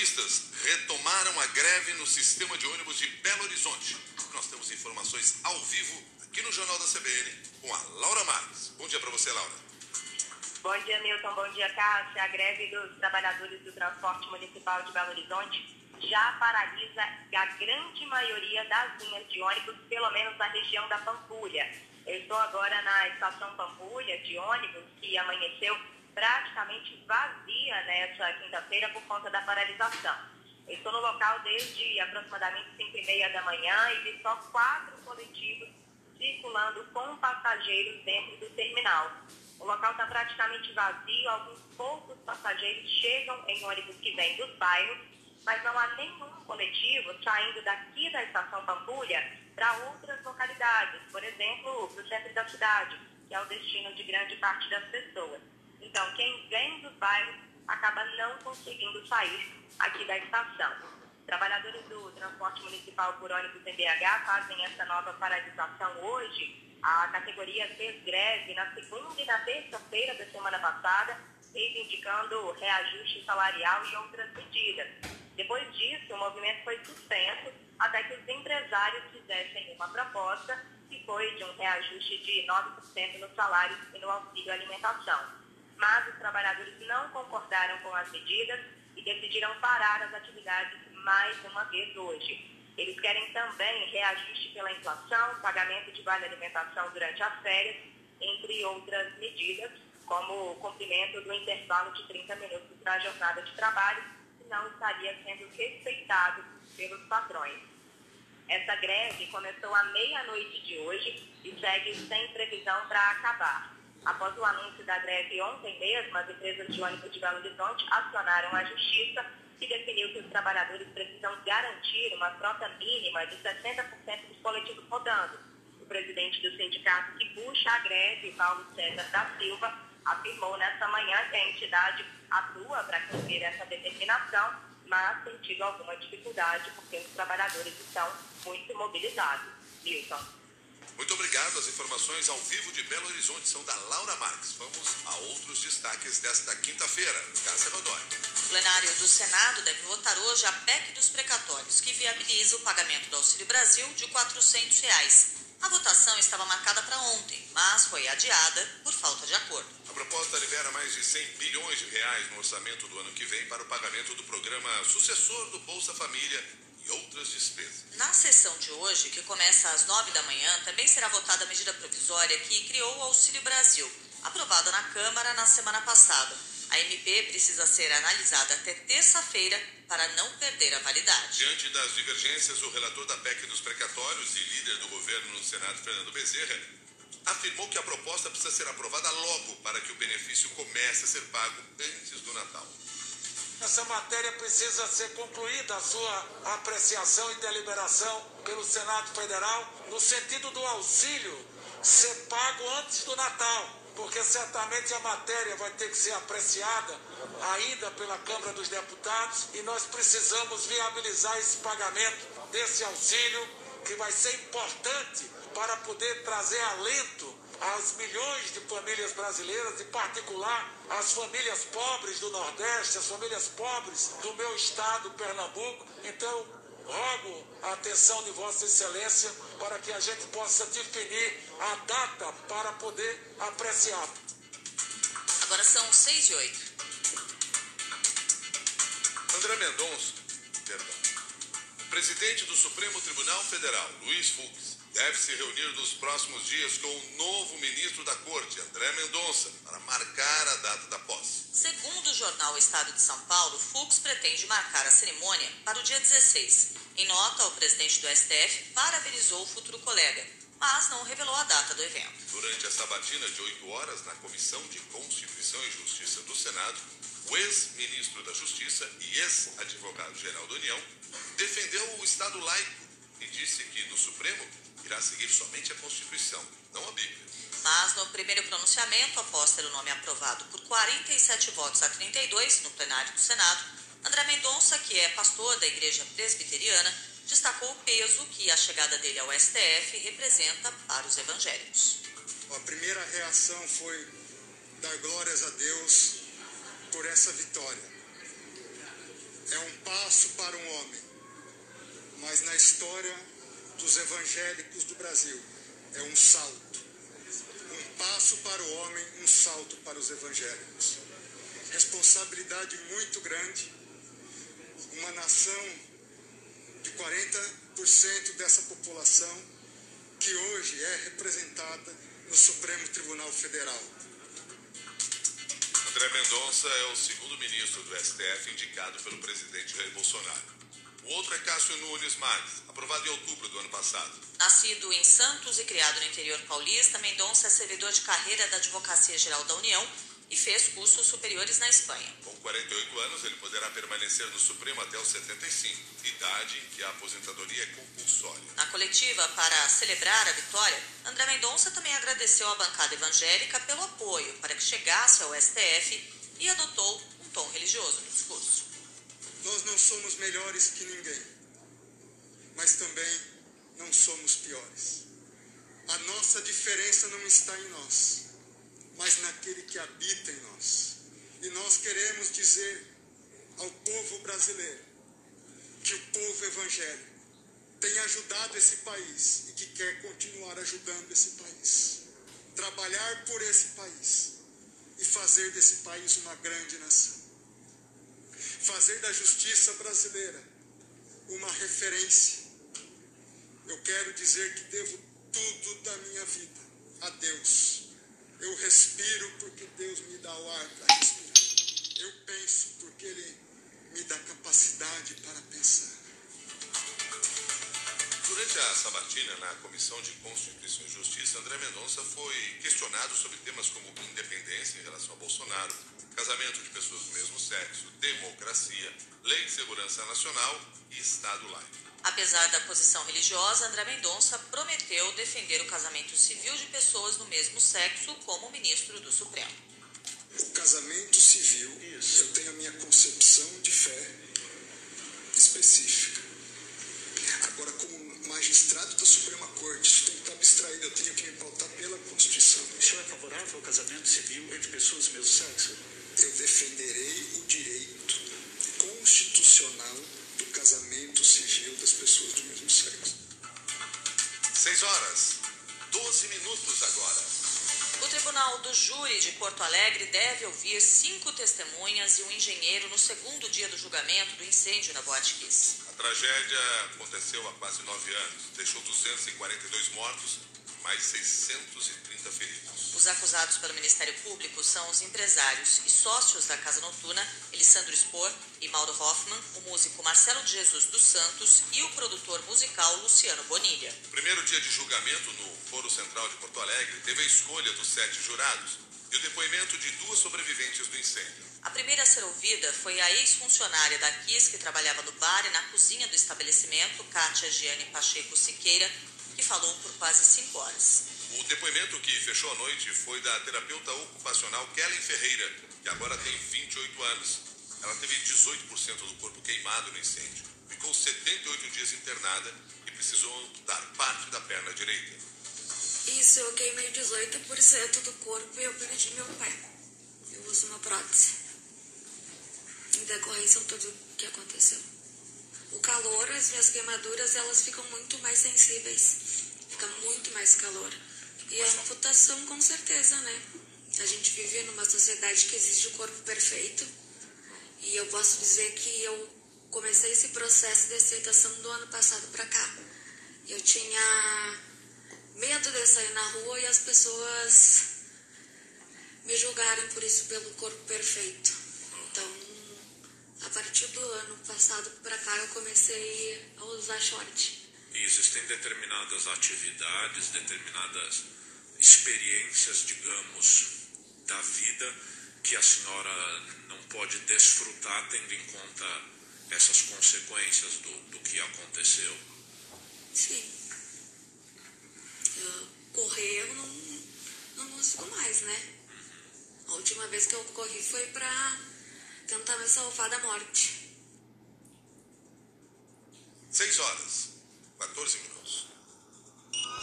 Motoristas retomaram a greve no sistema de ônibus de Belo Horizonte. Nós temos informações ao vivo aqui no Jornal da CBN com a Laura Marques. Bom dia para você, Laura. Bom dia, Milton. Bom dia, Cássia. A greve dos trabalhadores do transporte municipal de Belo Horizonte já paralisa a grande maioria das linhas de ônibus, pelo menos na região da Pampulha. Eu estou agora na estação Pampulha de ônibus, que amanheceu praticamente vazia nessa quinta-feira por conta da paralisação. Estou no local desde aproximadamente 5 e meia da manhã e vi só quatro coletivos circulando com passageiros dentro do terminal. O local está praticamente vazio, alguns poucos passageiros chegam em ônibus que vêm dos bairros, mas não há nenhum coletivo saindo daqui da estação Pampulha para outras localidades, por exemplo, para o centro da cidade, que é o destino de grande parte das pessoas. Então, quem vem dos bairros acaba não conseguindo sair aqui da estação. Trabalhadores do transporte municipal por ônibus em BH fazem essa nova paralisação hoje. A categoria fez greve na segunda e na terça-feira da semana passada, reivindicando reajuste salarial e outras medidas. Depois disso, o movimento foi suspenso até que os empresários fizessem uma proposta que foi de um reajuste de 9% no salário e no auxílio alimentação mas os trabalhadores não concordaram com as medidas e decidiram parar as atividades mais uma vez hoje. Eles querem também reajuste pela inflação, pagamento de vale alimentação durante as férias, entre outras medidas, como o cumprimento do intervalo de 30 minutos para a jornada de trabalho, que não estaria sendo respeitado pelos patrões. Essa greve começou à meia-noite de hoje e segue sem previsão para acabar. Após o anúncio da greve ontem mesmo, as empresas de ônibus de Belo Horizonte acionaram a Justiça, que definiu que os trabalhadores precisam garantir uma frota mínima de 60% dos coletivos rodando. O presidente do sindicato que puxa a greve, Paulo César da Silva, afirmou nesta manhã que a entidade atua para cumprir essa determinação, mas tem tido alguma dificuldade porque os trabalhadores estão muito mobilizados. Milton. Muito obrigado. As informações ao vivo de Belo Horizonte são da Laura Marques. Vamos a outros destaques desta quinta-feira. Cássia Godoy. O plenário do Senado deve votar hoje a PEC dos precatórios, que viabiliza o pagamento do Auxílio Brasil de 400 reais. A votação estava marcada para ontem, mas foi adiada por falta de acordo. A proposta libera mais de 100 bilhões de reais no orçamento do ano que vem para o pagamento do programa sucessor do Bolsa Família e outras despesas. Na sessão de hoje, que começa às nove da manhã, também será votada a medida provisória que criou o Auxílio Brasil, aprovada na Câmara na semana passada. A MP precisa ser analisada até terça-feira para não perder a validade. Diante das divergências, o relator da PEC dos precatórios e líder do governo no Senado, Fernando Bezerra, afirmou que a proposta precisa ser aprovada logo para que o benefício comece a ser pago antes do Natal. Essa matéria precisa ser concluída a sua apreciação e deliberação pelo Senado Federal, no sentido do auxílio ser pago antes do Natal, porque certamente a matéria vai ter que ser apreciada ainda pela Câmara dos Deputados e nós precisamos viabilizar esse pagamento desse auxílio que vai ser importante para poder trazer alento às milhões de famílias brasileiras, em particular às famílias pobres do Nordeste, as famílias pobres do meu estado, Pernambuco. Então, rogo a atenção de Vossa Excelência para que a gente possa definir a data para poder apreciar. Agora são seis e oito. André Mendonça, perdão. O presidente do Supremo Tribunal Federal, Luiz Fux, deve se reunir nos próximos dias com o novo ministro da Corte, André Mendonça, para marcar a data da posse. Segundo o jornal Estado de São Paulo, Fux pretende marcar a cerimônia para o dia 16. Em nota, o presidente do STF parabenizou o futuro colega, mas não revelou a data do evento. Durante a sabatina de 8 horas na Comissão de Constituição e Justiça do Senado, o ex-ministro da Justiça e ex-advogado-geral da União defendeu o Estado laico e disse que no Supremo irá seguir somente a Constituição, não a Bíblia. Mas no primeiro pronunciamento, após ter o nome aprovado por 47 votos a 32 no plenário do Senado, André Mendonça, que é pastor da Igreja Presbiteriana, destacou o peso que a chegada dele ao STF representa para os evangélicos. A primeira reação foi dar glórias a Deus por essa vitória. é um passo para um homem, mas na história dos evangélicos do Brasil é um salto. Um passo para o homem, um salto para os evangélicos. Responsabilidade muito grande. Uma nação de 40% dessa população que hoje é representada no Supremo Tribunal Federal. André Mendonça é o segundo ministro do STF indicado pelo presidente Jair Bolsonaro. O outro é Cássio Nunes Marques, aprovado em outubro do ano passado. Nascido em Santos e criado no interior paulista, Mendonça é servidor de carreira da Advocacia Geral da União e fez cursos superiores na Espanha. Com 48 anos, ele poderá permanecer no Supremo até os 75, idade em que a aposentadoria é compulsória. Na coletiva para celebrar a vitória, André Mendonça também agradeceu à bancada evangélica pelo apoio para que chegasse ao STF e adotou um tom religioso no discurso. Nós não somos melhores que ninguém, mas também não somos piores. A nossa diferença não está em nós, mas naquele que habita em nós. E nós queremos dizer ao povo brasileiro que o povo evangélico tem ajudado esse país e que quer continuar ajudando esse país. Trabalhar por esse país e fazer desse país uma grande nação. Fazer da justiça brasileira uma referência. Eu quero dizer que devo tudo da minha vida a Deus. Eu respiro porque Deus me dá o ar para respirar. Eu penso porque Ele me dá capacidade para pensar. Durante a sabatina na Comissão de Constituição e Justiça, André Mendonça foi questionado sobre temas como independência em relação a Bolsonaro, casamento de pessoas do mesmo sexo, democracia, lei de segurança nacional e Estado laico. Apesar da posição religiosa, André Mendonça prometeu defender o casamento civil de pessoas do mesmo sexo como ministro do Supremo. O casamento civil, eu tenho a minha concepção de fé específica. Agora, como magistrado da Suprema Corte, isso tem que estar abstraído, eu tenho que me pautar pela Constituição. O senhor é favorável ao casamento civil entre pessoas do mesmo sexo? Eu defenderei o direito constitucional do casamento civil das pessoas do mesmo sexo. 6 horas, 12 minutos agora. O Tribunal do Júri de Porto Alegre deve ouvir cinco testemunhas e um engenheiro no segundo dia do julgamento do incêndio na Boate Kiss. A tragédia aconteceu há quase nove anos. Deixou 242 mortos, mais 630 feridos. Os acusados pelo Ministério Público são os empresários e sócios da Casa Noturna, Elisandro Spor e Mauro Hoffman, o músico Marcelo de Jesus dos Santos e o produtor musical Luciano Bonilha. O primeiro dia de julgamento no Foro Central de Porto Alegre teve a escolha dos sete jurados e o depoimento de duas sobreviventes do incêndio. A primeira a ser ouvida foi a ex-funcionária da Kiss que trabalhava no bar e na cozinha do estabelecimento, Kátia Giane Pacheco Siqueira, que falou por quase cinco horas. O depoimento que fechou a noite foi da terapeuta ocupacional Kellen Ferreira, que agora tem 28 anos. Ela teve 18% do corpo queimado no incêndio. Ficou 78 dias internada e precisou amputar parte da perna direita. Isso, eu queimei 18% do corpo e eu perdi meu pé. Eu uso uma prótese. Em decorrência de tudo que aconteceu. O calor, as minhas queimaduras, elas ficam muito mais sensíveis. Fica muito mais calor. E a amputação, com certeza, né? A gente vive numa sociedade que exige o corpo perfeito. E eu posso dizer que eu comecei esse processo de aceitação do ano passado para cá. Eu tinha medo de sair na rua e as pessoas me julgarem por isso pelo corpo perfeito. Então, a partir do ano passado para cá eu comecei a usar short. E existem determinadas atividades, determinadas experiências, digamos, da vida que a senhora não pode desfrutar tendo em conta essas consequências do, do que aconteceu. Sim. Eu, correr eu não, não consigo mais, né? A última vez que eu corri foi pra tentar me salvar da morte. 6 horas, 14 minutos.